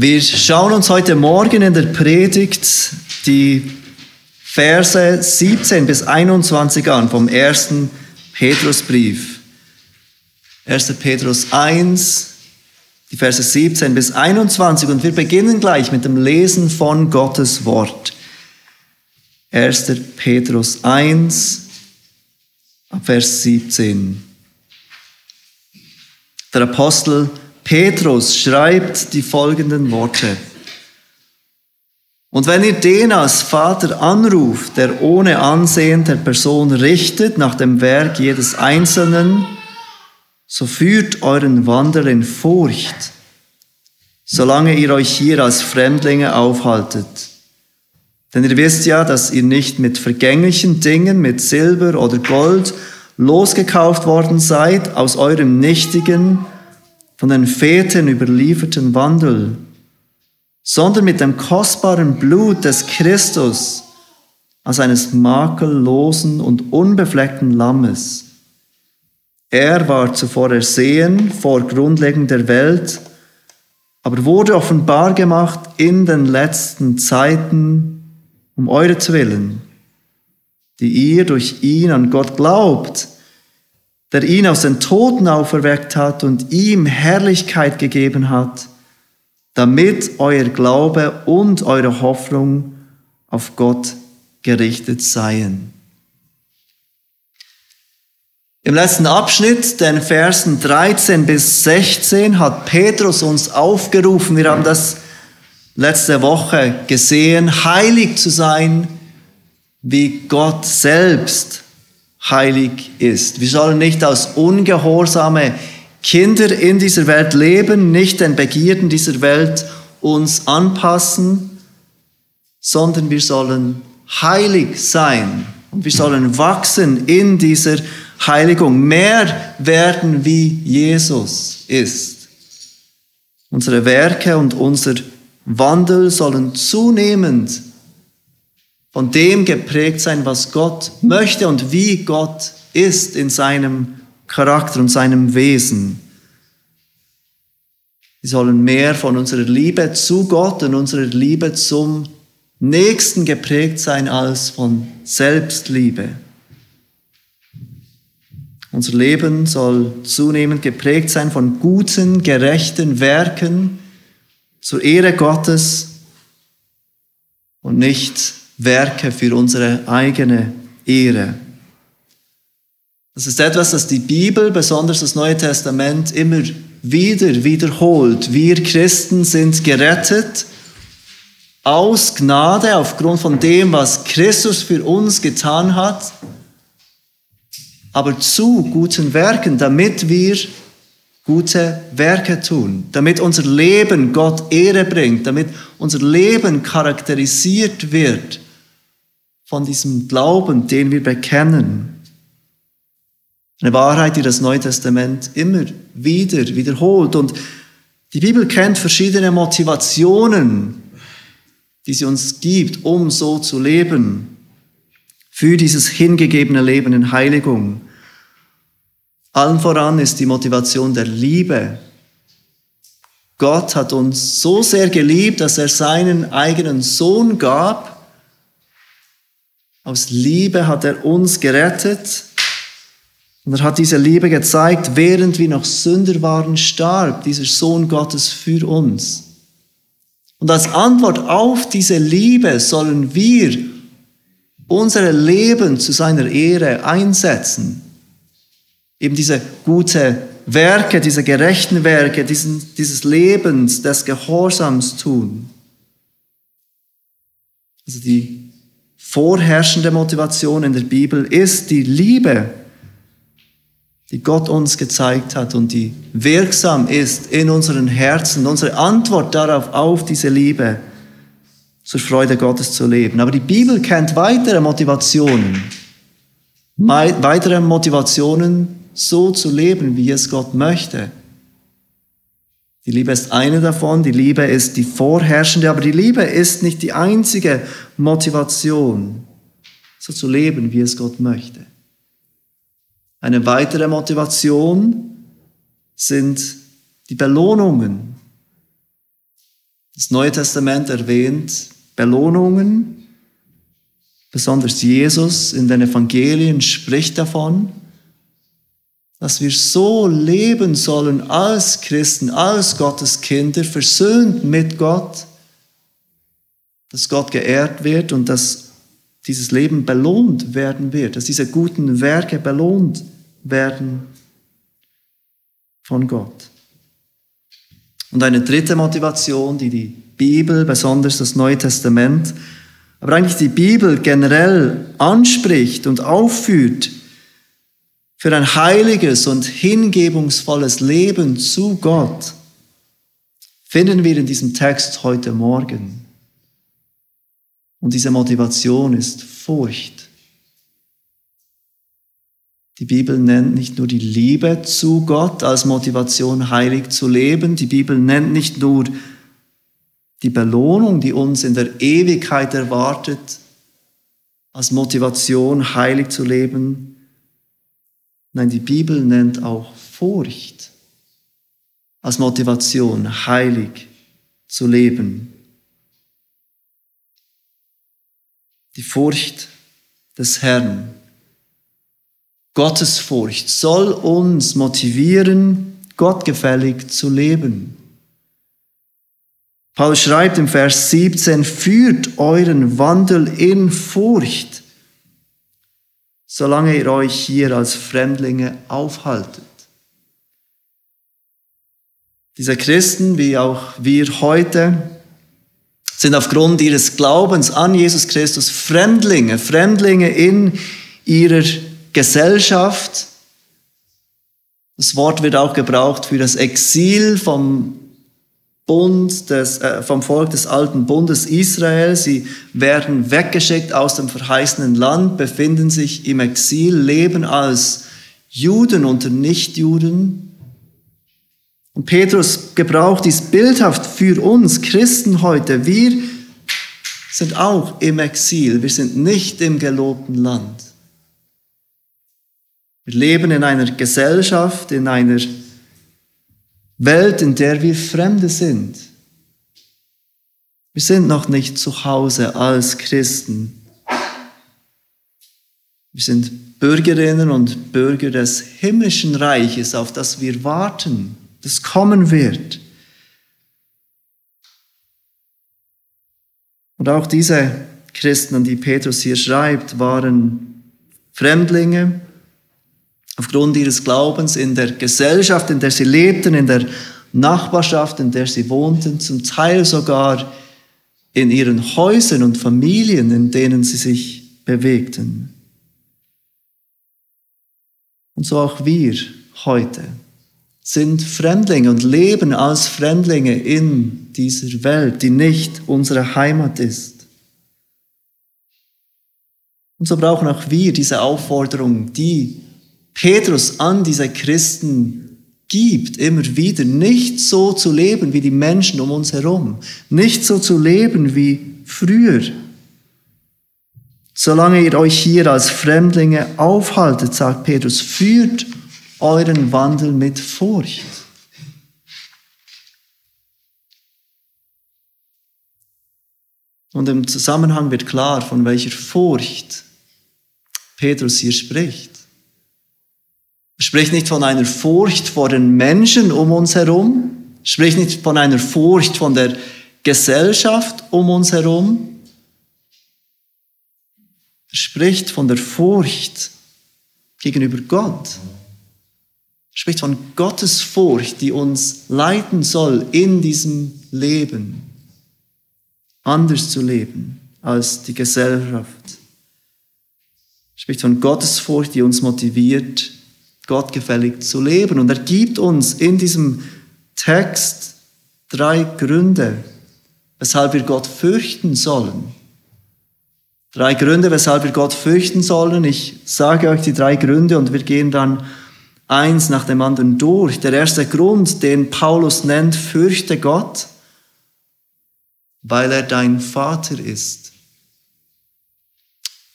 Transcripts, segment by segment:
Wir schauen uns heute Morgen in der Predigt die Verse 17 bis 21 an vom ersten Petrusbrief. 1. Petrus 1, die Verse 17 bis 21 und wir beginnen gleich mit dem Lesen von Gottes Wort. 1. Petrus 1, Vers 17. Der Apostel Petrus schreibt die folgenden Worte. Und wenn ihr den als Vater anruft, der ohne Ansehen der Person richtet nach dem Werk jedes Einzelnen, so führt euren Wandel in Furcht, solange ihr euch hier als Fremdlinge aufhaltet. Denn ihr wisst ja, dass ihr nicht mit vergänglichen Dingen, mit Silber oder Gold losgekauft worden seid aus eurem nichtigen, von den Vätern überlieferten Wandel, sondern mit dem kostbaren Blut des Christus als eines makellosen und unbefleckten Lammes. Er war zuvor ersehen vor Grundlegung der Welt, aber wurde offenbar gemacht in den letzten Zeiten um euretwillen, die ihr durch ihn an Gott glaubt, der ihn aus den Toten auferweckt hat und ihm Herrlichkeit gegeben hat, damit euer Glaube und eure Hoffnung auf Gott gerichtet seien. Im letzten Abschnitt, den Versen 13 bis 16, hat Petrus uns aufgerufen, wir haben das letzte Woche gesehen, heilig zu sein, wie Gott selbst heilig ist. Wir sollen nicht als ungehorsame Kinder in dieser Welt leben, nicht den Begierden dieser Welt uns anpassen, sondern wir sollen heilig sein und wir sollen wachsen in dieser Heiligung, mehr werden wie Jesus ist. Unsere Werke und unser Wandel sollen zunehmend von dem geprägt sein, was Gott möchte und wie Gott ist in seinem Charakter und seinem Wesen. Wir sollen mehr von unserer Liebe zu Gott und unserer Liebe zum Nächsten geprägt sein als von Selbstliebe. Unser Leben soll zunehmend geprägt sein von guten, gerechten Werken zur Ehre Gottes und nicht Werke für unsere eigene Ehre. Das ist etwas, das die Bibel, besonders das Neue Testament, immer wieder wiederholt. Wir Christen sind gerettet aus Gnade aufgrund von dem, was Christus für uns getan hat, aber zu guten Werken, damit wir gute Werke tun, damit unser Leben Gott Ehre bringt, damit unser Leben charakterisiert wird von diesem Glauben, den wir bekennen. Eine Wahrheit, die das Neue Testament immer wieder wiederholt. Und die Bibel kennt verschiedene Motivationen, die sie uns gibt, um so zu leben, für dieses hingegebene Leben in Heiligung. Allen voran ist die Motivation der Liebe. Gott hat uns so sehr geliebt, dass er seinen eigenen Sohn gab, aus Liebe hat er uns gerettet. Und er hat diese Liebe gezeigt, während wir noch Sünder waren, starb dieser Sohn Gottes für uns. Und als Antwort auf diese Liebe sollen wir unser Leben zu seiner Ehre einsetzen. Eben diese gute Werke, diese gerechten Werke, diesen, dieses Lebens, des Gehorsams tun. Also die vorherrschende Motivation in der Bibel ist die Liebe, die Gott uns gezeigt hat und die wirksam ist in unseren Herzen, unsere Antwort darauf, auf diese Liebe, zur Freude Gottes zu leben. Aber die Bibel kennt weitere Motivationen, weitere Motivationen, so zu leben, wie es Gott möchte. Die Liebe ist eine davon, die Liebe ist die vorherrschende, aber die Liebe ist nicht die einzige Motivation, so zu leben, wie es Gott möchte. Eine weitere Motivation sind die Belohnungen. Das Neue Testament erwähnt Belohnungen, besonders Jesus in den Evangelien spricht davon, dass wir so leben sollen als Christen, als Gottes Kinder, versöhnt mit Gott, dass Gott geehrt wird und dass dieses Leben belohnt werden wird, dass diese guten Werke belohnt werden von Gott. Und eine dritte Motivation, die die Bibel, besonders das Neue Testament, aber eigentlich die Bibel generell anspricht und aufführt, für ein heiliges und hingebungsvolles Leben zu Gott, finden wir in diesem Text heute Morgen. Und diese Motivation ist Furcht. Die Bibel nennt nicht nur die Liebe zu Gott als Motivation, heilig zu leben. Die Bibel nennt nicht nur die Belohnung, die uns in der Ewigkeit erwartet, als Motivation, heilig zu leben. Nein, die Bibel nennt auch Furcht als Motivation, heilig zu leben. Die Furcht des Herrn. Gottes Furcht soll uns motivieren, gottgefällig zu leben. Paulus schreibt im Vers 17, führt euren Wandel in Furcht solange ihr euch hier als Fremdlinge aufhaltet. Diese Christen, wie auch wir heute, sind aufgrund ihres Glaubens an Jesus Christus Fremdlinge, Fremdlinge in ihrer Gesellschaft. Das Wort wird auch gebraucht für das Exil vom Bund des, äh, vom Volk des alten Bundes Israel. Sie werden weggeschickt aus dem verheißenen Land, befinden sich im Exil, leben als Juden unter Nichtjuden. Und Petrus gebraucht dies bildhaft für uns Christen heute. Wir sind auch im Exil. Wir sind nicht im gelobten Land. Wir leben in einer Gesellschaft, in einer Welt, in der wir Fremde sind. Wir sind noch nicht zu Hause als Christen. Wir sind Bürgerinnen und Bürger des himmlischen Reiches, auf das wir warten, das kommen wird. Und auch diese Christen, an die Petrus hier schreibt, waren Fremdlinge, aufgrund ihres Glaubens in der Gesellschaft, in der sie lebten, in der Nachbarschaft, in der sie wohnten, zum Teil sogar in ihren Häusern und Familien, in denen sie sich bewegten. Und so auch wir heute sind Fremdlinge und leben als Fremdlinge in dieser Welt, die nicht unsere Heimat ist. Und so brauchen auch wir diese Aufforderung, die Petrus an diese Christen gibt, immer wieder, nicht so zu leben wie die Menschen um uns herum, nicht so zu leben wie früher. Solange ihr euch hier als Fremdlinge aufhaltet, sagt Petrus, führt euren Wandel mit Furcht. Und im Zusammenhang wird klar, von welcher Furcht Petrus hier spricht. Er spricht nicht von einer Furcht vor den Menschen um uns herum, er spricht nicht von einer Furcht von der Gesellschaft um uns herum. Er spricht von der Furcht gegenüber Gott. Spricht von Gottes Furcht, die uns leiten soll in diesem Leben, anders zu leben als die Gesellschaft. Spricht von Gottes Furcht, die uns motiviert, gottgefällig zu leben. Und er gibt uns in diesem Text drei Gründe, weshalb wir Gott fürchten sollen. Drei Gründe, weshalb wir Gott fürchten sollen. Ich sage euch die drei Gründe und wir gehen dann eins nach dem anderen durch. Der erste Grund, den Paulus nennt, fürchte Gott, weil er dein Vater ist.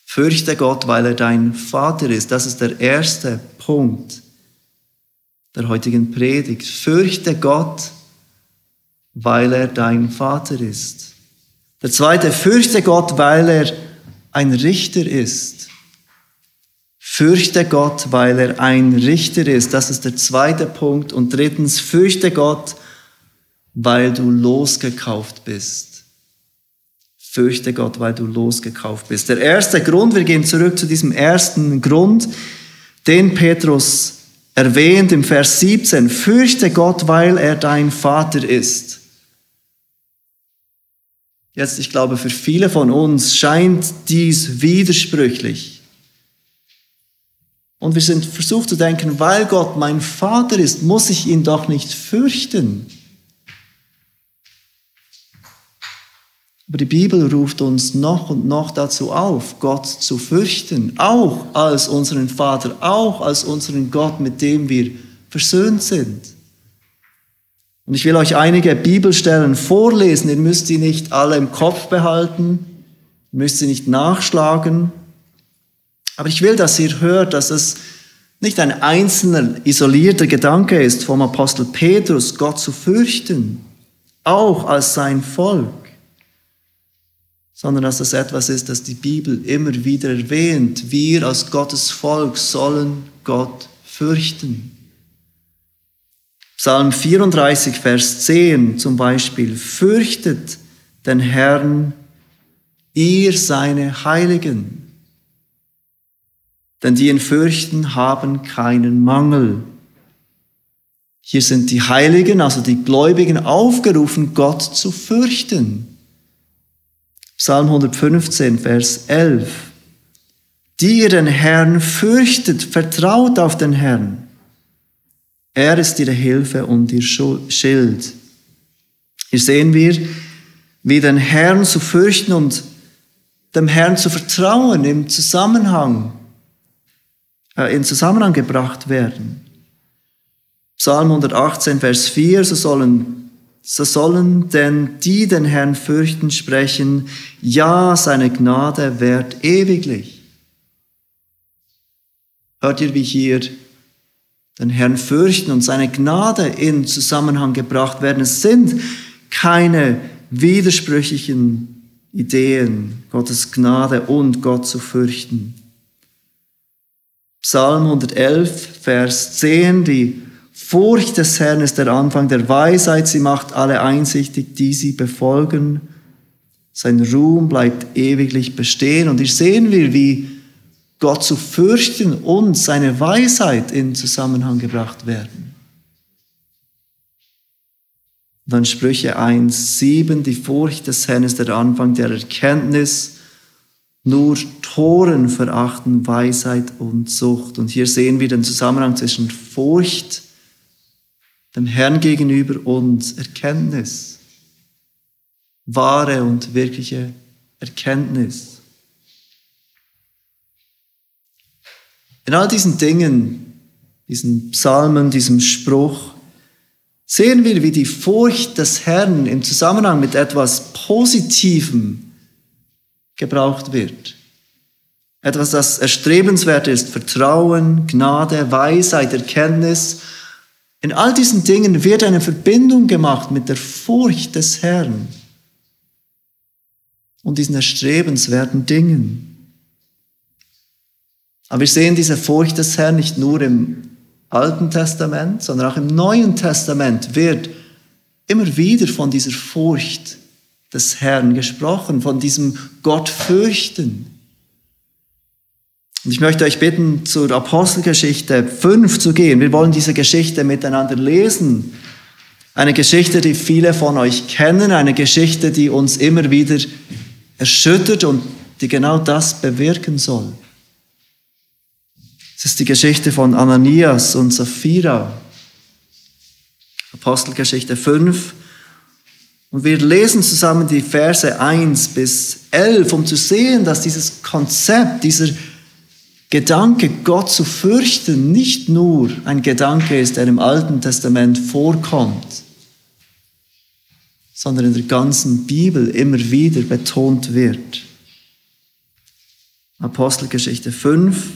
Fürchte Gott, weil er dein Vater ist. Das ist der erste Punkt der heutigen Predigt. Fürchte Gott, weil er dein Vater ist. Der zweite, fürchte Gott, weil er ein Richter ist. Fürchte Gott, weil er ein Richter ist. Das ist der zweite Punkt. Und drittens, fürchte Gott, weil du losgekauft bist. Fürchte Gott, weil du losgekauft bist. Der erste Grund, wir gehen zurück zu diesem ersten Grund, den Petrus erwähnt im Vers 17. Fürchte Gott, weil er dein Vater ist. Jetzt, ich glaube, für viele von uns scheint dies widersprüchlich. Und wir sind versucht zu denken, weil Gott mein Vater ist, muss ich ihn doch nicht fürchten. Aber die Bibel ruft uns noch und noch dazu auf, Gott zu fürchten, auch als unseren Vater, auch als unseren Gott, mit dem wir versöhnt sind. Und ich will euch einige Bibelstellen vorlesen. Ihr müsst sie nicht alle im Kopf behalten, ihr müsst sie nicht nachschlagen. Aber ich will, dass ihr hört, dass es nicht ein einzelner, isolierter Gedanke ist vom Apostel Petrus, Gott zu fürchten, auch als sein Volk, sondern dass es etwas ist, das die Bibel immer wieder erwähnt. Wir als Gottes Volk sollen Gott fürchten. Psalm 34, Vers 10 zum Beispiel, fürchtet den Herrn, ihr seine Heiligen. Denn die ihn fürchten, haben keinen Mangel. Hier sind die Heiligen, also die Gläubigen, aufgerufen, Gott zu fürchten. Psalm 115, Vers 11. Die ihr den Herrn fürchtet, vertraut auf den Herrn. Er ist ihre Hilfe und ihr Schild. Hier sehen wir, wie den Herrn zu fürchten und dem Herrn zu vertrauen im Zusammenhang, in Zusammenhang gebracht werden. Psalm 118, Vers 4, so sollen, so sollen denn die den Herrn fürchten sprechen, ja, seine Gnade währt ewiglich. Hört ihr, wie hier den Herrn fürchten und seine Gnade in Zusammenhang gebracht werden. Es sind keine widersprüchlichen Ideen, Gottes Gnade und Gott zu fürchten. Psalm 111, Vers 10, die Furcht des Herrn ist der Anfang der Weisheit, sie macht alle einsichtig, die sie befolgen. Sein Ruhm bleibt ewiglich bestehen. Und hier sehen wir, wie Gott zu fürchten und seine Weisheit in Zusammenhang gebracht werden. dann Sprüche 1, 7, die Furcht des Herrn ist der Anfang der Erkenntnis, nur Toren verachten Weisheit und Sucht. Und hier sehen wir den Zusammenhang zwischen Furcht, dem Herrn gegenüber und Erkenntnis. Wahre und wirkliche Erkenntnis. In all diesen Dingen, diesen Psalmen, diesem Spruch, sehen wir, wie die Furcht des Herrn im Zusammenhang mit etwas Positivem gebraucht wird. Etwas, das erstrebenswert ist, Vertrauen, Gnade, Weisheit, Erkenntnis. In all diesen Dingen wird eine Verbindung gemacht mit der Furcht des Herrn und diesen erstrebenswerten Dingen. Aber wir sehen diese Furcht des Herrn nicht nur im Alten Testament, sondern auch im Neuen Testament wird immer wieder von dieser Furcht des Herrn gesprochen, von diesem Gott fürchten. Und ich möchte euch bitten, zur Apostelgeschichte 5 zu gehen. Wir wollen diese Geschichte miteinander lesen. Eine Geschichte, die viele von euch kennen, eine Geschichte, die uns immer wieder erschüttert und die genau das bewirken soll. Es ist die Geschichte von Ananias und Sapphira. Apostelgeschichte 5. Und wir lesen zusammen die Verse 1 bis 11, um zu sehen, dass dieses Konzept, dieser Gedanke, Gott zu fürchten, nicht nur ein Gedanke ist, der im Alten Testament vorkommt, sondern in der ganzen Bibel immer wieder betont wird. Apostelgeschichte 5,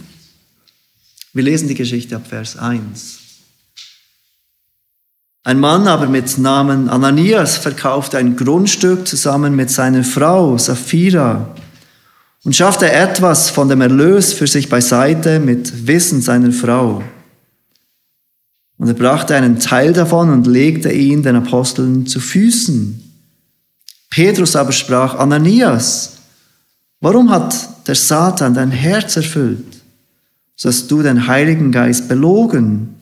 wir lesen die Geschichte ab Vers 1. Ein Mann aber mit Namen Ananias verkaufte ein Grundstück zusammen mit seiner Frau Sapphira und schaffte etwas von dem Erlös für sich beiseite mit Wissen seiner Frau. Und er brachte einen Teil davon und legte ihn den Aposteln zu Füßen. Petrus aber sprach, Ananias, warum hat der Satan dein Herz erfüllt, dass du den Heiligen Geist belogen,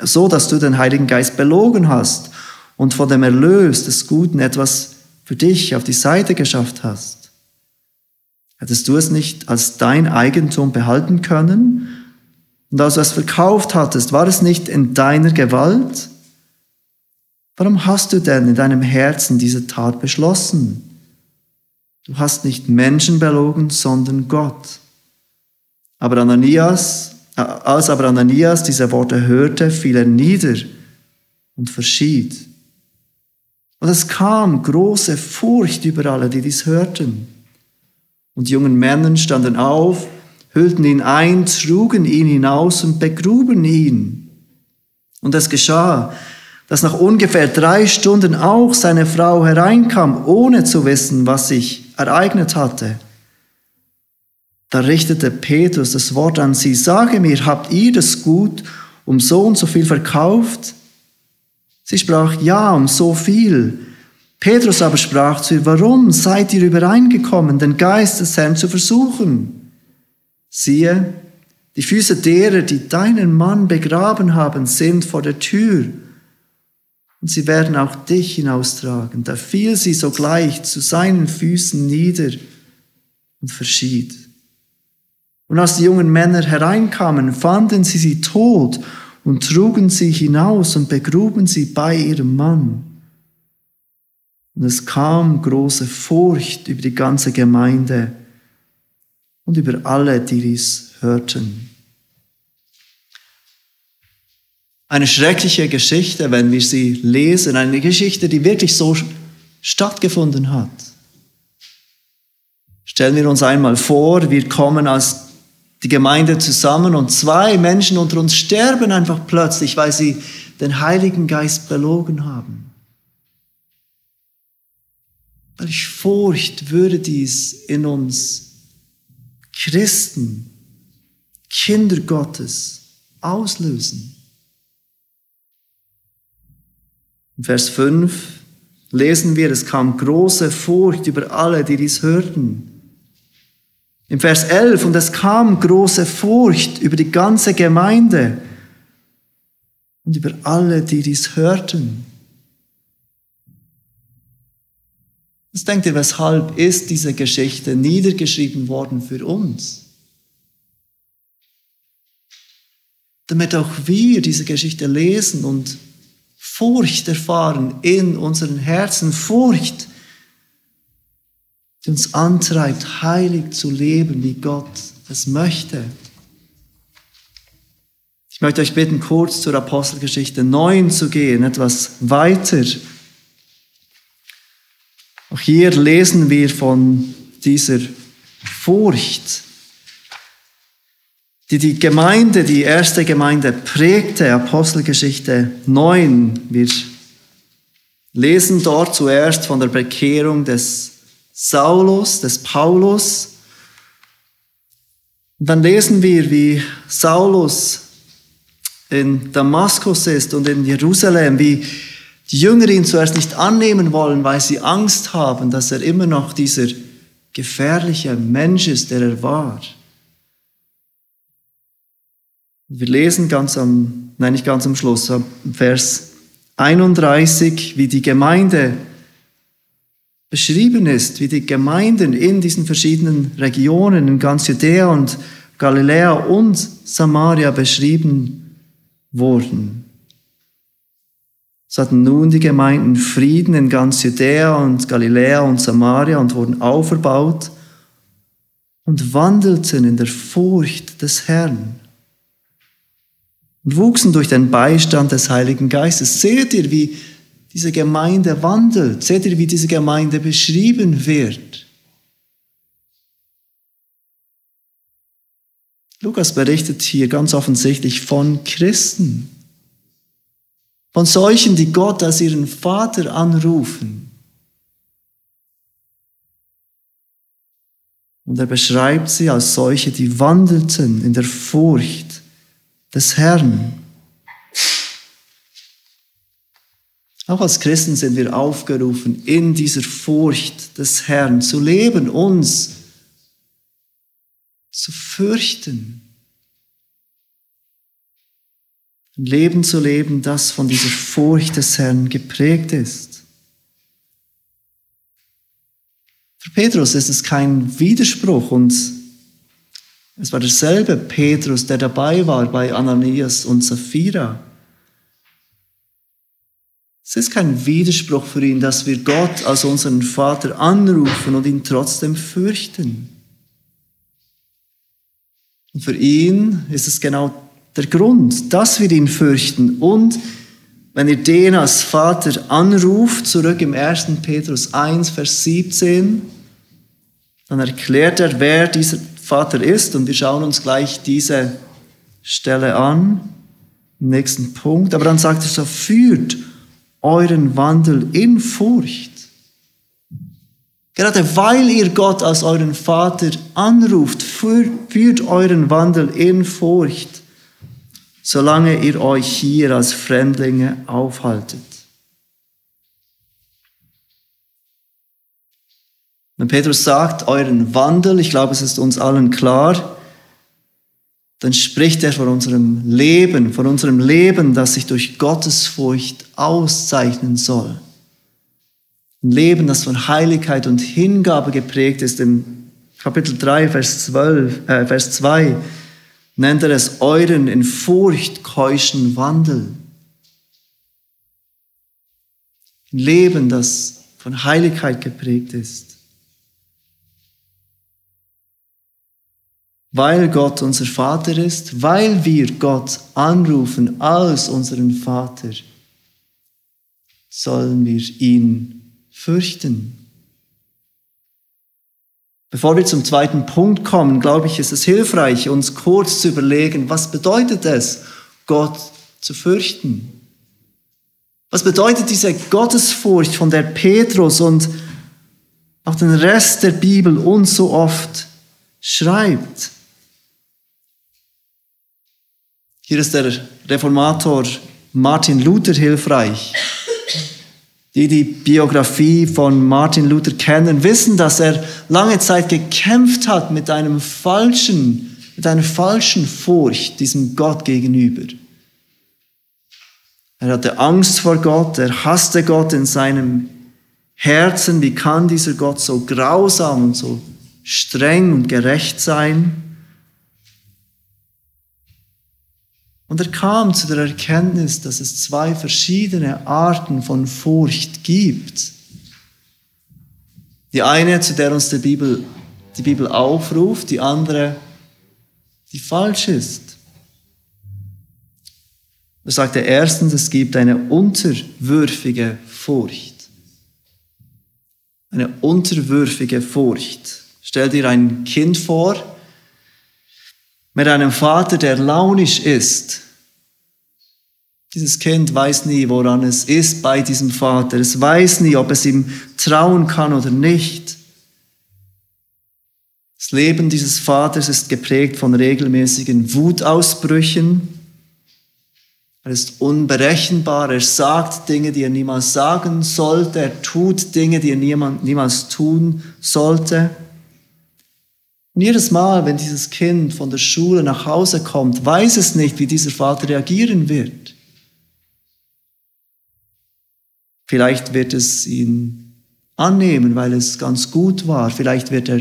so dass du den Heiligen Geist belogen hast und von dem Erlös des Guten etwas für dich auf die Seite geschafft hast? Hättest du es nicht als dein Eigentum behalten können und als du es verkauft hattest, war es nicht in deiner Gewalt? Warum hast du denn in deinem Herzen diese Tat beschlossen? Du hast nicht Menschen belogen, sondern Gott. Aber Ananias, als aber Ananias diese Worte hörte, fiel er nieder und verschied. Und es kam große Furcht über alle, die dies hörten. Und die jungen Männer standen auf hüllten ihn ein, trugen ihn hinaus und begruben ihn. Und es geschah, dass nach ungefähr drei Stunden auch seine Frau hereinkam, ohne zu wissen, was sich ereignet hatte. Da richtete Petrus das Wort an sie, sage mir, habt ihr das Gut um so und so viel verkauft? Sie sprach, ja, um so viel. Petrus aber sprach zu ihr, warum seid ihr übereingekommen, den Geist des Herrn zu versuchen? Siehe, die Füße derer, die deinen Mann begraben haben, sind vor der Tür. Und sie werden auch dich hinaustragen. Da fiel sie sogleich zu seinen Füßen nieder und verschied. Und als die jungen Männer hereinkamen, fanden sie sie tot und trugen sie hinaus und begruben sie bei ihrem Mann. Und es kam große Furcht über die ganze Gemeinde und über alle, die dies hörten. Eine schreckliche Geschichte, wenn wir sie lesen, eine Geschichte, die wirklich so stattgefunden hat. Stellen wir uns einmal vor, wir kommen als die Gemeinde zusammen und zwei Menschen unter uns sterben einfach plötzlich, weil sie den Heiligen Geist belogen haben. Welch Furcht würde dies in uns Christen, Kinder Gottes auslösen. In Vers 5 lesen wir, es kam große Furcht über alle, die dies hörten. Im Vers 11, und es kam große Furcht über die ganze Gemeinde und über alle, die dies hörten. Was denkt ihr, weshalb ist diese Geschichte niedergeschrieben worden für uns? Damit auch wir diese Geschichte lesen und Furcht erfahren in unseren Herzen, Furcht, die uns antreibt, heilig zu leben, wie Gott es möchte. Ich möchte euch bitten, kurz zur Apostelgeschichte 9 zu gehen, etwas weiter auch hier lesen wir von dieser Furcht, die die Gemeinde, die erste Gemeinde prägte, Apostelgeschichte 9. Wir lesen dort zuerst von der Bekehrung des Saulus, des Paulus. Und dann lesen wir, wie Saulus in Damaskus ist und in Jerusalem, wie die Jünger ihn zuerst nicht annehmen wollen, weil sie Angst haben, dass er immer noch dieser gefährliche Mensch ist, der er war. Wir lesen ganz am, nein, nicht ganz am Schluss, Vers 31, wie die Gemeinde beschrieben ist, wie die Gemeinden in diesen verschiedenen Regionen, in ganz Judäa und Galiläa und Samaria beschrieben wurden. So hatten nun die Gemeinden Frieden in ganz Judäa und Galiläa und Samaria und wurden auferbaut und wandelten in der Furcht des Herrn und wuchsen durch den Beistand des Heiligen Geistes. Seht ihr, wie diese Gemeinde wandelt? Seht ihr, wie diese Gemeinde beschrieben wird? Lukas berichtet hier ganz offensichtlich von Christen Von solchen, die Gott als ihren Vater anrufen. Und er beschreibt sie als solche, die wandelten in der Furcht des Herrn. Auch als Christen sind wir aufgerufen, in dieser Furcht des Herrn zu leben, uns zu fürchten. Ein Leben zu leben, das von dieser Furcht des Herrn geprägt ist. Für Petrus ist es kein Widerspruch und es war derselbe Petrus, der dabei war bei Ananias und Sapphira. Es ist kein Widerspruch für ihn, dass wir Gott als unseren Vater anrufen und ihn trotzdem fürchten. Und für ihn ist es genau der Grund, dass wir ihn fürchten. Und wenn ihr den als Vater anruft, zurück im 1. Petrus 1, Vers 17, dann erklärt er, wer dieser Vater ist. Und wir schauen uns gleich diese Stelle an, im nächsten Punkt. Aber dann sagt er so, führt euren Wandel in Furcht. Gerade weil ihr Gott als euren Vater anruft, führt euren Wandel in Furcht, solange ihr euch hier als Fremdlinge aufhaltet. Wenn Petrus sagt, euren Wandel, ich glaube, es ist uns allen klar, dann spricht er von unserem Leben, von unserem Leben, das sich durch Gottesfurcht auszeichnen soll. Ein Leben, das von Heiligkeit und Hingabe geprägt ist. Im Kapitel 3, Vers, 12, äh, Vers 2 nennt er es euren in Furcht keuschen Wandel. Ein Leben, das von Heiligkeit geprägt ist. Weil Gott unser Vater ist, weil wir Gott anrufen als unseren Vater, sollen wir ihn fürchten. Bevor wir zum zweiten Punkt kommen, glaube ich, ist es hilfreich, uns kurz zu überlegen, was bedeutet es, Gott zu fürchten? Was bedeutet diese Gottesfurcht, von der Petrus und auch den Rest der Bibel uns so oft schreibt? Hier ist der Reformator Martin Luther hilfreich. Die die Biografie von Martin Luther kennen, wissen, dass er lange Zeit gekämpft hat mit einem falschen, mit einer falschen Furcht diesem Gott gegenüber. Er hatte Angst vor Gott, er hasste Gott in seinem Herzen. Wie kann dieser Gott so grausam und so streng und gerecht sein? Und er kam zu der Erkenntnis, dass es zwei verschiedene Arten von Furcht gibt. Die eine, zu der uns die Bibel, die Bibel aufruft, die andere, die falsch ist. Er sagt er erstens, es gibt eine unterwürfige Furcht. Eine unterwürfige Furcht. Stell dir ein Kind vor, mit einem Vater, der launisch ist. Dieses Kind weiß nie, woran es ist bei diesem Vater. Es weiß nie, ob es ihm trauen kann oder nicht. Das Leben dieses Vaters ist geprägt von regelmäßigen Wutausbrüchen. Er ist unberechenbar. Er sagt Dinge, die er niemals sagen sollte. Er tut Dinge, die er niemals tun sollte. Und jedes Mal, wenn dieses Kind von der Schule nach Hause kommt, weiß es nicht, wie dieser Vater reagieren wird. Vielleicht wird es ihn annehmen, weil es ganz gut war. Vielleicht wird er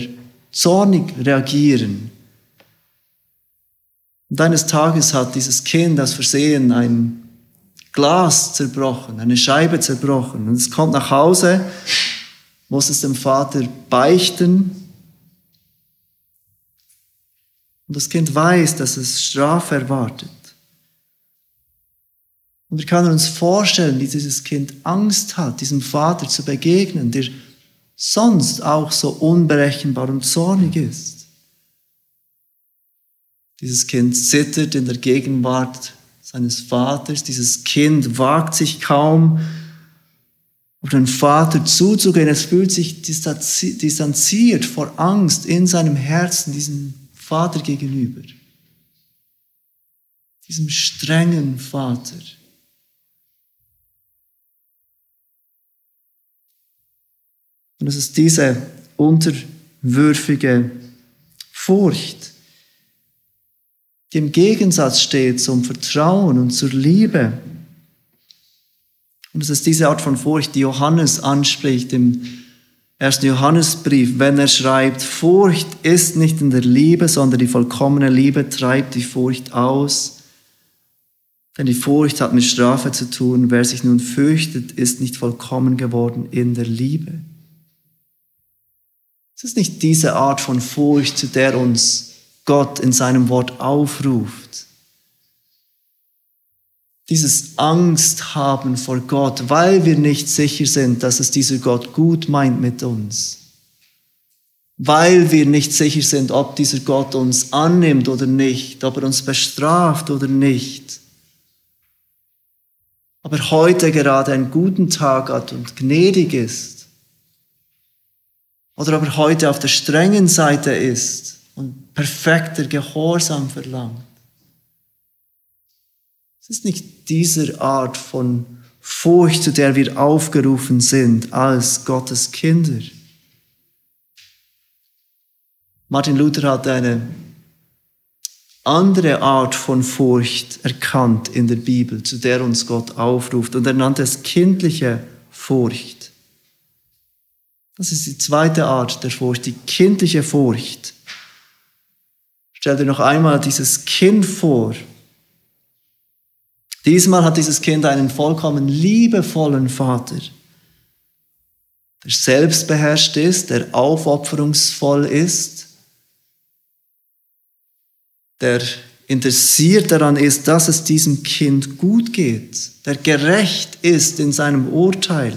zornig reagieren. Und eines Tages hat dieses Kind aus Versehen ein Glas zerbrochen, eine Scheibe zerbrochen. Und es kommt nach Hause, muss es dem Vater beichten und das Kind weiß, dass es Strafe erwartet. Und wir können uns vorstellen, wie dieses Kind Angst hat, diesem Vater zu begegnen, der sonst auch so unberechenbar und zornig ist. Dieses Kind zittert in der Gegenwart seines Vaters. Dieses Kind wagt sich kaum, auf den Vater zuzugehen. Es fühlt sich distanziert vor Angst in seinem Herzen diesem Vater gegenüber. Diesem strengen Vater. Und es ist diese unterwürfige Furcht, die im Gegensatz steht zum Vertrauen und zur Liebe. Und es ist diese Art von Furcht, die Johannes anspricht im ersten Johannesbrief, wenn er schreibt, Furcht ist nicht in der Liebe, sondern die vollkommene Liebe treibt die Furcht aus. Denn die Furcht hat mit Strafe zu tun. Wer sich nun fürchtet, ist nicht vollkommen geworden in der Liebe. Es ist nicht diese Art von Furcht, zu der uns Gott in seinem Wort aufruft. Dieses Angst haben vor Gott, weil wir nicht sicher sind, dass es dieser Gott gut meint mit uns. Weil wir nicht sicher sind, ob dieser Gott uns annimmt oder nicht, ob er uns bestraft oder nicht. Aber heute gerade einen guten Tag hat und gnädig ist oder ob er heute auf der strengen Seite ist und perfekter Gehorsam verlangt. Es ist nicht diese Art von Furcht, zu der wir aufgerufen sind als Gottes Kinder. Martin Luther hat eine andere Art von Furcht erkannt in der Bibel, zu der uns Gott aufruft, und er nannte es kindliche Furcht. Das ist die zweite Art der Furcht, die kindliche Furcht. Stell dir noch einmal dieses Kind vor. Diesmal hat dieses Kind einen vollkommen liebevollen Vater, der selbstbeherrscht ist, der aufopferungsvoll ist, der interessiert daran ist, dass es diesem Kind gut geht, der gerecht ist in seinem Urteil.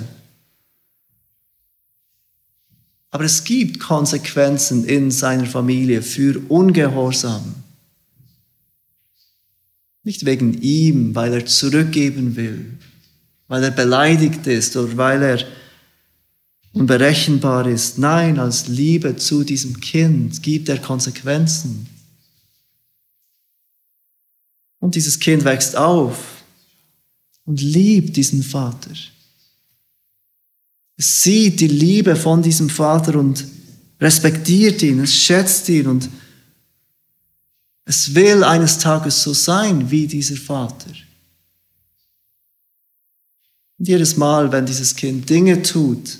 Aber es gibt Konsequenzen in seiner Familie für Ungehorsam. Nicht wegen ihm, weil er zurückgeben will, weil er beleidigt ist oder weil er unberechenbar ist. Nein, als Liebe zu diesem Kind gibt er Konsequenzen. Und dieses Kind wächst auf und liebt diesen Vater. Es sieht die Liebe von diesem Vater und respektiert ihn, es schätzt ihn und es will eines Tages so sein wie dieser Vater. Und jedes Mal, wenn dieses Kind Dinge tut,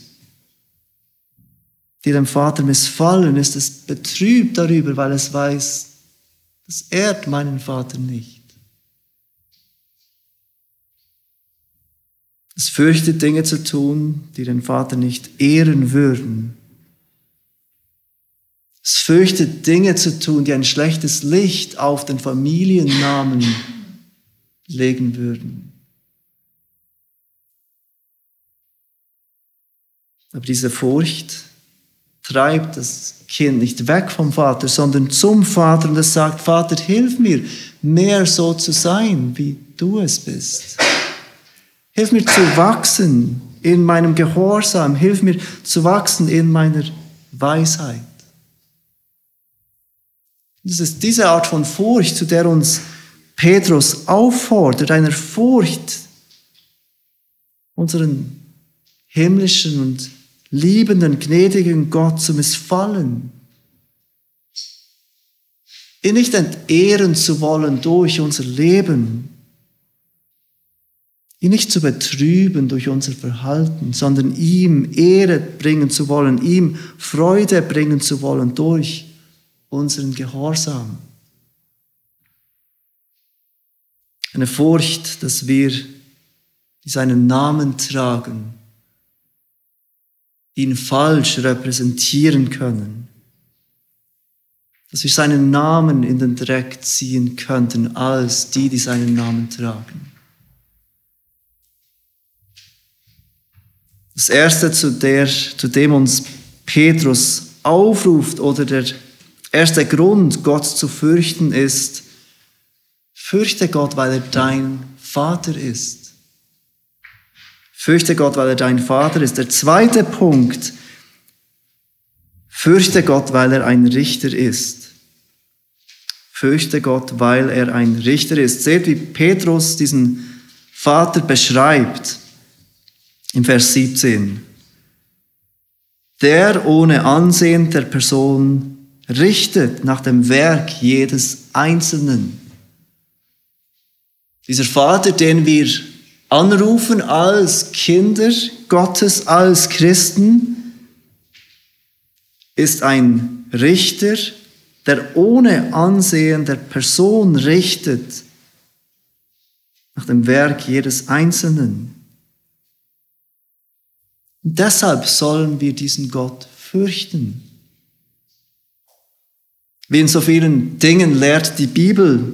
die dem Vater missfallen, ist es betrübt darüber, weil es weiß, das ehrt meinen Vater nicht. Es fürchtet Dinge zu tun, die den Vater nicht ehren würden. Es fürchtet Dinge zu tun, die ein schlechtes Licht auf den Familiennamen legen würden. Aber diese Furcht treibt das Kind nicht weg vom Vater, sondern zum Vater und es sagt, Vater, hilf mir, mehr so zu sein, wie du es bist. Hilf mir zu wachsen in meinem Gehorsam. Hilf mir zu wachsen in meiner Weisheit. Das ist diese Art von Furcht, zu der uns Petrus auffordert, einer Furcht, unseren himmlischen und liebenden, gnädigen Gott zu missfallen. Ihn nicht entehren zu wollen durch unser Leben, ihn nicht zu betrüben durch unser Verhalten, sondern ihm Ehre bringen zu wollen, ihm Freude bringen zu wollen durch unseren Gehorsam. Eine Furcht, dass wir, seinen Namen tragen, ihn falsch repräsentieren können, dass wir seinen Namen in den Dreck ziehen könnten als die, die seinen Namen tragen. Das erste, zu, der, zu dem uns Petrus aufruft oder der erste Grund, Gott zu fürchten, ist Fürchte Gott, weil er dein Vater ist. Fürchte Gott, weil er dein Vater ist. Der zweite Punkt. Fürchte Gott, weil er ein Richter ist. Fürchte Gott, weil er ein Richter ist. Seht, wie Petrus diesen Vater beschreibt im Vers 17. Der ohne Ansehen der Person richtet nach dem Werk jedes Einzelnen. Dieser Vater, den wir anrufen als Kinder Gottes, als Christen, ist ein Richter, der ohne Ansehen der Person richtet nach dem Werk jedes Einzelnen. Und deshalb sollen wir diesen Gott fürchten. Wie in so vielen Dingen lehrt die Bibel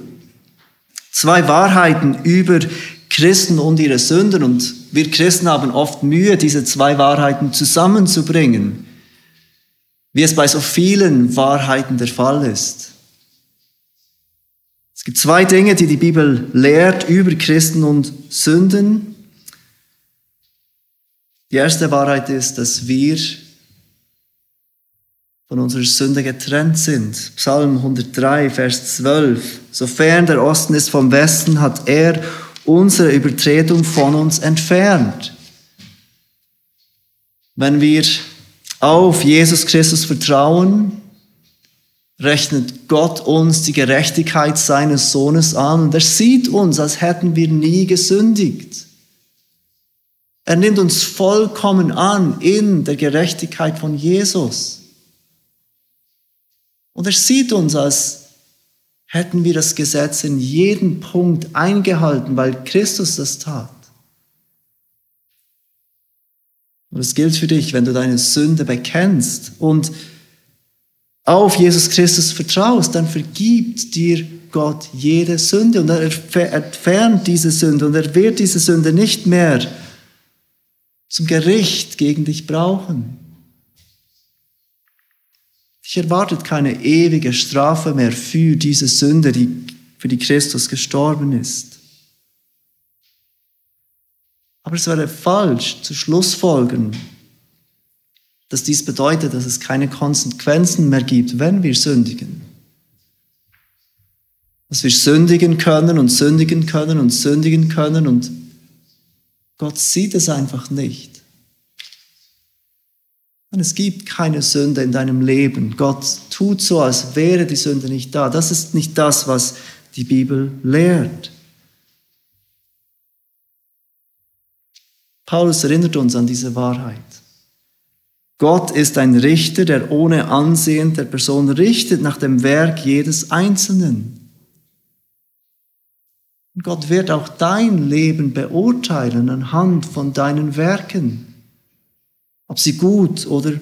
zwei Wahrheiten über Christen und ihre Sünden. Und wir Christen haben oft Mühe, diese zwei Wahrheiten zusammenzubringen, wie es bei so vielen Wahrheiten der Fall ist. Es gibt zwei Dinge, die die Bibel lehrt über Christen und Sünden. Die erste Wahrheit ist, dass wir von unserer Sünde getrennt sind. Psalm 103, Vers 12. Sofern der Osten ist vom Westen, hat er unsere Übertretung von uns entfernt. Wenn wir auf Jesus Christus vertrauen, rechnet Gott uns die Gerechtigkeit seines Sohnes an und er sieht uns, als hätten wir nie gesündigt. Er nimmt uns vollkommen an in der Gerechtigkeit von Jesus. Und er sieht uns, als hätten wir das Gesetz in jedem Punkt eingehalten, weil Christus das tat. Und es gilt für dich, wenn du deine Sünde bekennst und auf Jesus Christus vertraust, dann vergibt dir Gott jede Sünde und er entfernt diese Sünde und er wird diese Sünde nicht mehr zum Gericht gegen dich brauchen. Dich erwartet keine ewige Strafe mehr für diese Sünde, die, für die Christus gestorben ist. Aber es wäre falsch zu Schlussfolgern, dass dies bedeutet, dass es keine Konsequenzen mehr gibt, wenn wir sündigen. Dass wir sündigen können und sündigen können und sündigen können und Gott sieht es einfach nicht. Und es gibt keine Sünde in deinem Leben. Gott tut so, als wäre die Sünde nicht da. Das ist nicht das, was die Bibel lehrt. Paulus erinnert uns an diese Wahrheit. Gott ist ein Richter, der ohne Ansehen der Person richtet nach dem Werk jedes Einzelnen. Und Gott wird auch dein Leben beurteilen anhand von deinen Werken ob sie gut oder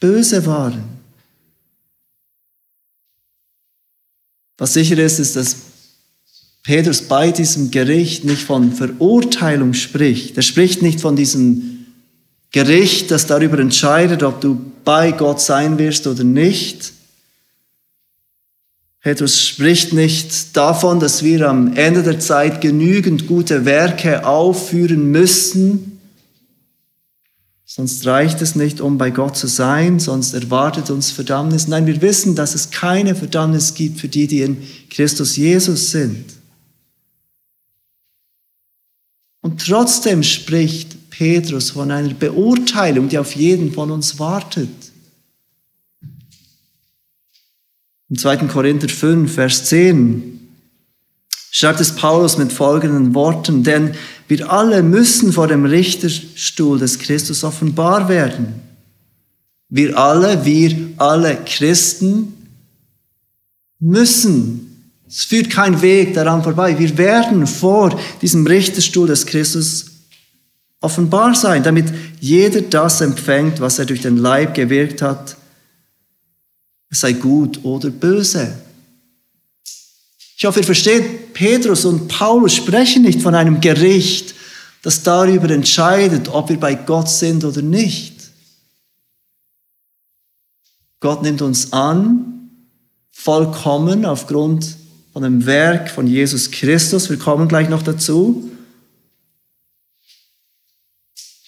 böse waren. Was sicher ist, ist, dass Petrus bei diesem Gericht nicht von Verurteilung spricht. Er spricht nicht von diesem Gericht, das darüber entscheidet, ob du bei Gott sein wirst oder nicht. Petrus spricht nicht davon, dass wir am Ende der Zeit genügend gute Werke aufführen müssen, Sonst reicht es nicht, um bei Gott zu sein, sonst erwartet uns Verdammnis. Nein, wir wissen, dass es keine Verdammnis gibt für die, die in Christus Jesus sind. Und trotzdem spricht Petrus von einer Beurteilung, die auf jeden von uns wartet. Im 2. Korinther 5, Vers 10 schreibt es Paulus mit folgenden Worten, denn wir alle müssen vor dem Richterstuhl des Christus offenbar werden. Wir alle, wir alle Christen müssen. Es führt kein Weg daran vorbei. Wir werden vor diesem Richterstuhl des Christus offenbar sein, damit jeder das empfängt, was er durch den Leib gewirkt hat, sei gut oder böse. Ich hoffe, ihr versteht, Petrus und Paulus sprechen nicht von einem Gericht, das darüber entscheidet, ob wir bei Gott sind oder nicht. Gott nimmt uns an, vollkommen aufgrund von dem Werk von Jesus Christus. Wir kommen gleich noch dazu.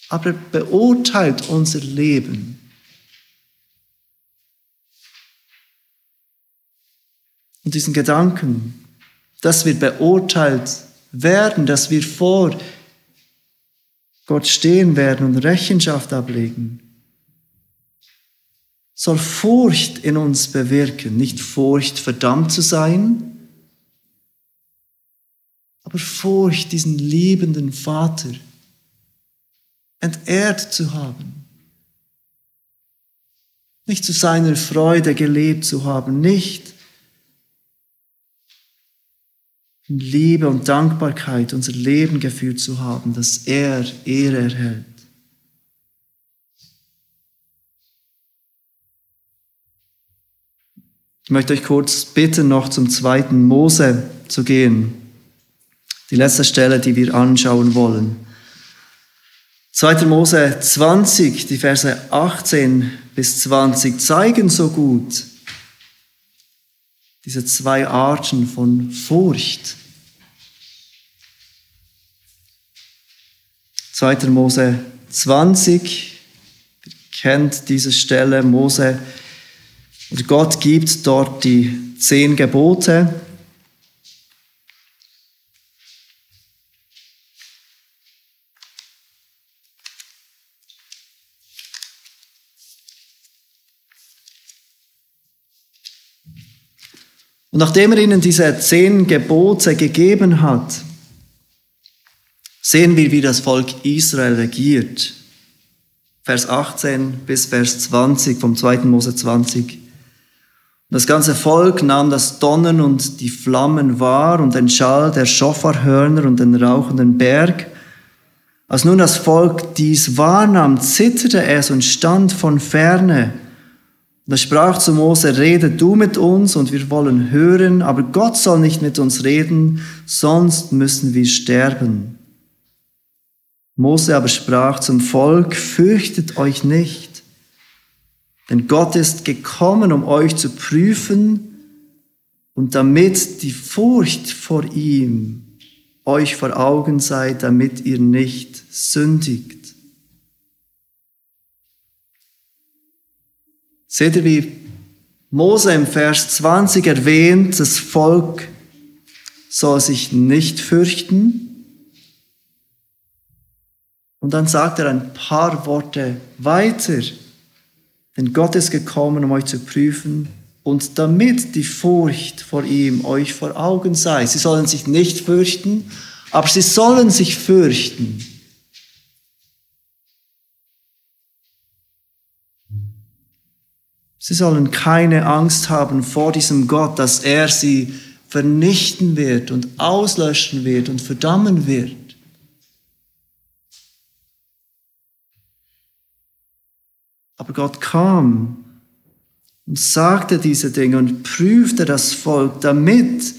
Aber er beurteilt unser Leben. Und diesen Gedanken, dass wir beurteilt werden, dass wir vor Gott stehen werden und Rechenschaft ablegen, soll Furcht in uns bewirken. Nicht Furcht, verdammt zu sein, aber Furcht, diesen liebenden Vater entehrt zu haben. Nicht zu seiner Freude gelebt zu haben, nicht in Liebe und Dankbarkeit unser Leben geführt zu haben, dass er Ehre erhält. Ich möchte euch kurz bitten, noch zum zweiten Mose zu gehen. Die letzte Stelle, die wir anschauen wollen. 2. Mose 20, die Verse 18 bis 20 zeigen so gut diese zwei Arten von Furcht. 2. Mose 20, ihr kennt diese Stelle, Mose und Gott gibt dort die zehn Gebote. Und nachdem er ihnen diese zehn Gebote gegeben hat, sehen wir, wie das Volk Israel regiert. Vers 18 bis Vers 20 vom 2. Mose 20. Das ganze Volk nahm das Donnern und die Flammen wahr und den Schall der Schofarhörner und den rauchenden Berg. Als nun das Volk dies wahrnahm, zitterte es und stand von ferne. Und er sprach zu Mose, rede du mit uns und wir wollen hören, aber Gott soll nicht mit uns reden, sonst müssen wir sterben. Mose aber sprach zum Volk, fürchtet euch nicht. Denn Gott ist gekommen, um euch zu prüfen und damit die Furcht vor ihm euch vor Augen sei, damit ihr nicht sündigt. Seht ihr, wie Mose im Vers 20 erwähnt, das Volk soll sich nicht fürchten. Und dann sagt er ein paar Worte weiter. Denn Gott ist gekommen, um euch zu prüfen und damit die Furcht vor ihm euch vor Augen sei. Sie sollen sich nicht fürchten, aber sie sollen sich fürchten. Sie sollen keine Angst haben vor diesem Gott, dass er sie vernichten wird und auslöschen wird und verdammen wird. Aber Gott kam und sagte diese Dinge und prüfte das Volk, damit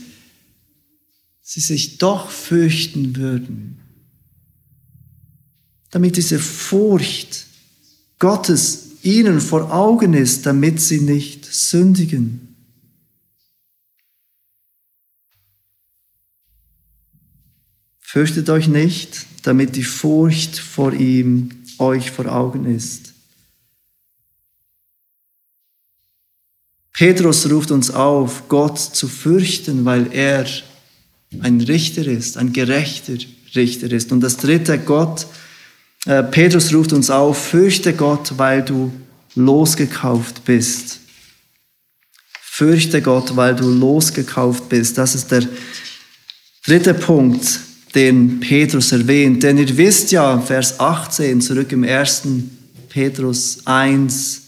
sie sich doch fürchten würden. Damit diese Furcht Gottes ihnen vor Augen ist, damit sie nicht sündigen. Fürchtet euch nicht, damit die Furcht vor ihm euch vor Augen ist. Petrus ruft uns auf, Gott zu fürchten, weil er ein Richter ist, ein gerechter Richter ist. Und das dritte, Gott, äh, Petrus ruft uns auf, fürchte Gott, weil du losgekauft bist. Fürchte Gott, weil du losgekauft bist. Das ist der dritte Punkt, den Petrus erwähnt. Denn ihr wisst ja, Vers 18, zurück im 1. Petrus 1,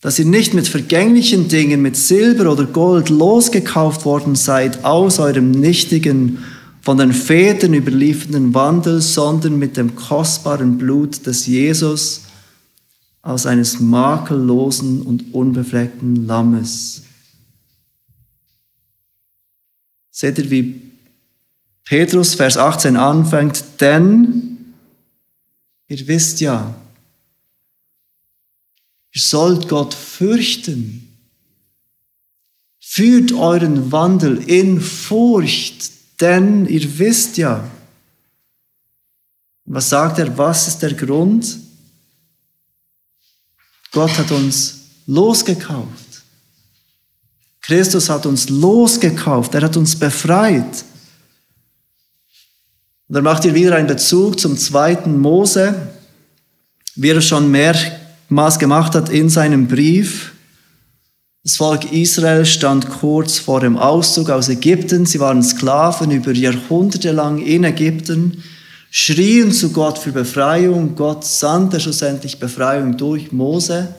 dass ihr nicht mit vergänglichen Dingen, mit Silber oder Gold losgekauft worden seid aus eurem nichtigen, von den Vätern überlieferten Wandel, sondern mit dem kostbaren Blut des Jesus aus eines makellosen und unbefleckten Lammes. Seht ihr, wie Petrus Vers 18 anfängt, denn ihr wisst ja, Ihr sollt Gott fürchten. Führt euren Wandel in Furcht, denn ihr wisst ja, was sagt er, was ist der Grund? Gott hat uns losgekauft. Christus hat uns losgekauft, er hat uns befreit. Und dann macht ihr wieder einen Bezug zum zweiten Mose, wie er schon mehrmals gemacht hat in seinem Brief. Das Volk Israel stand kurz vor dem Auszug aus Ägypten. Sie waren Sklaven über Jahrhunderte lang in Ägypten, schrien zu Gott für Befreiung. Gott sandte schlussendlich Befreiung durch Mose.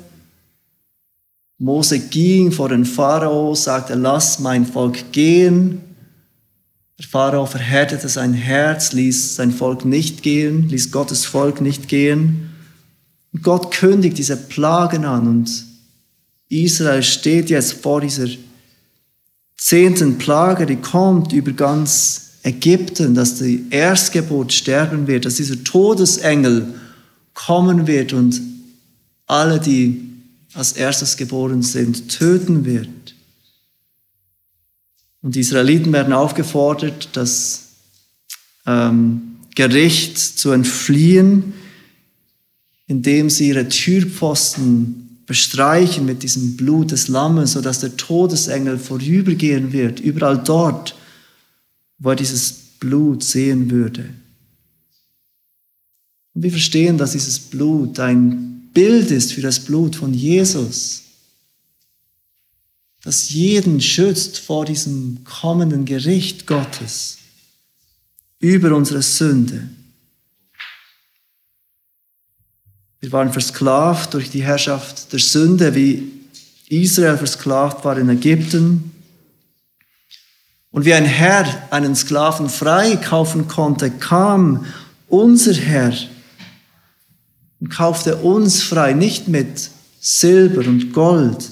Mose ging vor den Pharao, sagte, lass mein Volk gehen. Der Pharao verhärtete sein Herz, ließ sein Volk nicht gehen, ließ Gottes Volk nicht gehen. Und Gott kündigt diese Plagen an und Israel steht jetzt vor dieser zehnten Plage, die kommt über ganz Ägypten, dass die Erstgeburt sterben wird, dass dieser Todesengel kommen wird und alle, die als erstes geboren sind, töten wird. Und die Israeliten werden aufgefordert, das ähm, Gericht zu entfliehen, indem sie ihre Türpfosten bestreichen mit diesem Blut des Lammes, sodass der Todesengel vorübergehen wird, überall dort, wo er dieses Blut sehen würde. Und wir verstehen, dass dieses Blut ein Bild ist für das Blut von Jesus, das jeden schützt vor diesem kommenden Gericht Gottes über unsere Sünde. Wir waren versklavt durch die Herrschaft der Sünde, wie Israel versklavt war in Ägypten. Und wie ein Herr einen Sklaven freikaufen konnte, kam unser Herr und kaufte uns frei, nicht mit Silber und Gold,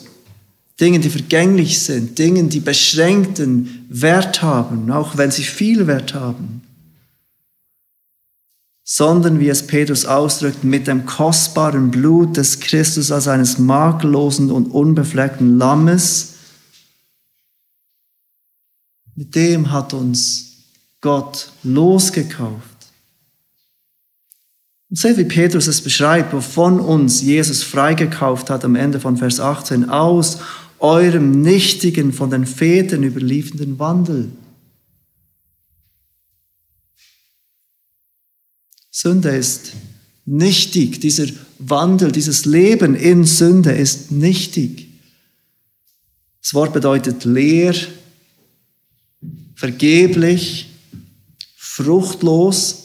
Dingen, die vergänglich sind, Dingen, die beschränkten Wert haben, auch wenn sie viel Wert haben, sondern, wie es Petrus ausdrückt, mit dem kostbaren Blut des Christus als eines makellosen und unbefleckten Lammes, mit dem hat uns Gott losgekauft. Und seht, wie Petrus es beschreibt, wovon uns Jesus freigekauft hat am Ende von Vers 18, aus eurem nichtigen, von den Vätern überliefernden Wandel. Sünde ist nichtig, dieser Wandel, dieses Leben in Sünde ist nichtig. Das Wort bedeutet leer, vergeblich, fruchtlos,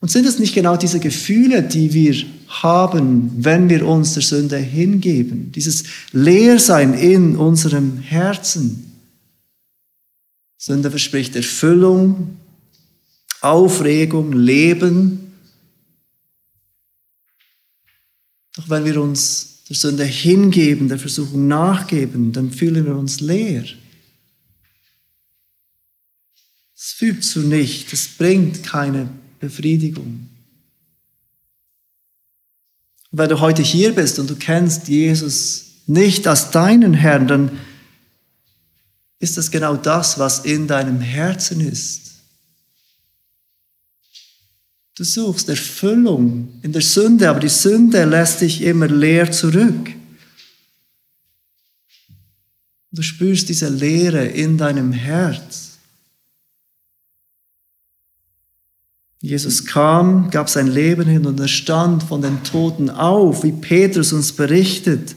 und sind es nicht genau diese Gefühle, die wir haben, wenn wir uns der Sünde hingeben? Dieses Leersein in unserem Herzen. Sünde verspricht Erfüllung, Aufregung, Leben. Doch wenn wir uns der Sünde hingeben, der Versuchung nachgeben, dann fühlen wir uns leer. Es fügt zu nichts, es bringt keine Befriedigung. Und wenn du heute hier bist und du kennst Jesus nicht als deinen Herrn, dann ist das genau das, was in deinem Herzen ist. Du suchst Erfüllung in der Sünde, aber die Sünde lässt dich immer leer zurück. Du spürst diese Leere in deinem Herz. Jesus kam, gab sein Leben hin und er stand von den Toten auf, wie Petrus uns berichtet,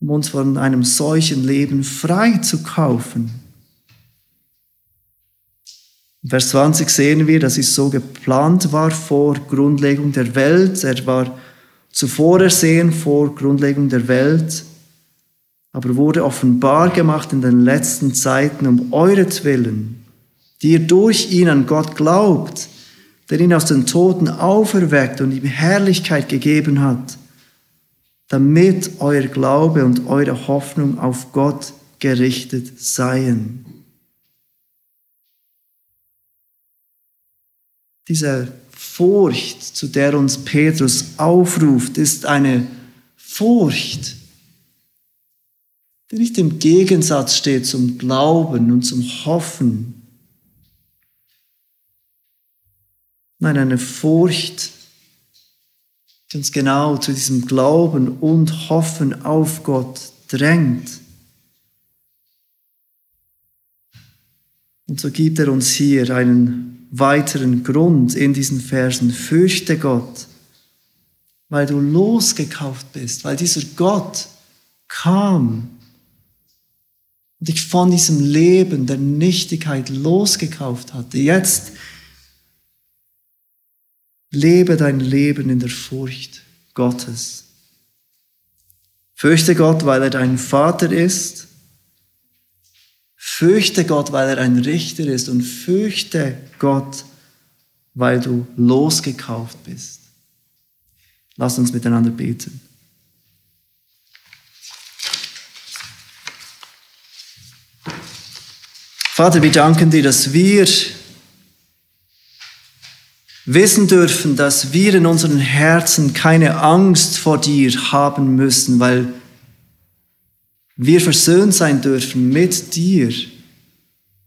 um uns von einem solchen Leben frei zu kaufen. Vers 20 sehen wir, dass es so geplant war vor Grundlegung der Welt. Er war zuvor ersehen vor Grundlegung der Welt, aber wurde offenbar gemacht in den letzten Zeiten um euretwillen die ihr durch ihn an Gott glaubt, der ihn aus den Toten auferweckt und ihm Herrlichkeit gegeben hat, damit euer Glaube und eure Hoffnung auf Gott gerichtet seien. Diese Furcht, zu der uns Petrus aufruft, ist eine Furcht der nicht im Gegensatz steht zum Glauben und zum Hoffen. Nein, eine Furcht, die uns genau zu diesem Glauben und Hoffen auf Gott drängt. Und so gibt er uns hier einen weiteren Grund in diesen Versen. Fürchte Gott, weil du losgekauft bist, weil dieser Gott kam und dich von diesem Leben der Nichtigkeit losgekauft hatte. Jetzt lebe dein Leben in der Furcht Gottes. Fürchte Gott, weil er dein Vater ist. Fürchte Gott, weil er ein Richter ist. Und fürchte Gott, weil du losgekauft bist. Lass uns miteinander beten. Vater, wir danken dir, dass wir wissen dürfen, dass wir in unseren Herzen keine Angst vor dir haben müssen, weil wir versöhnt sein dürfen mit dir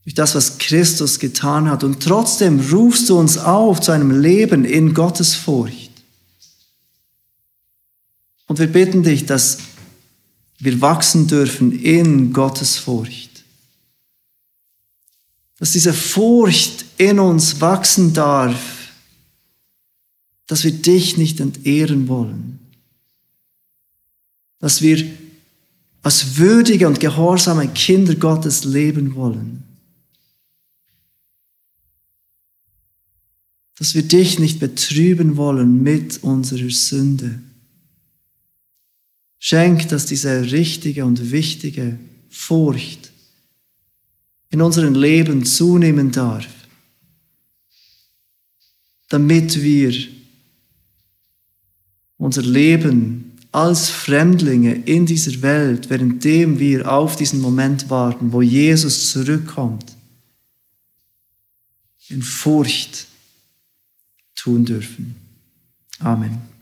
durch das, was Christus getan hat. Und trotzdem rufst du uns auf zu einem Leben in Gottes Furcht. Und wir bitten dich, dass wir wachsen dürfen in Gottes Furcht dass diese Furcht in uns wachsen darf, dass wir dich nicht entehren wollen, dass wir als würdige und gehorsame Kinder Gottes leben wollen, dass wir dich nicht betrüben wollen mit unserer Sünde. Schenk, dass diese richtige und wichtige Furcht in unserem Leben zunehmen darf, damit wir unser Leben als Fremdlinge in dieser Welt, währenddem wir auf diesen Moment warten, wo Jesus zurückkommt, in Furcht tun dürfen. Amen.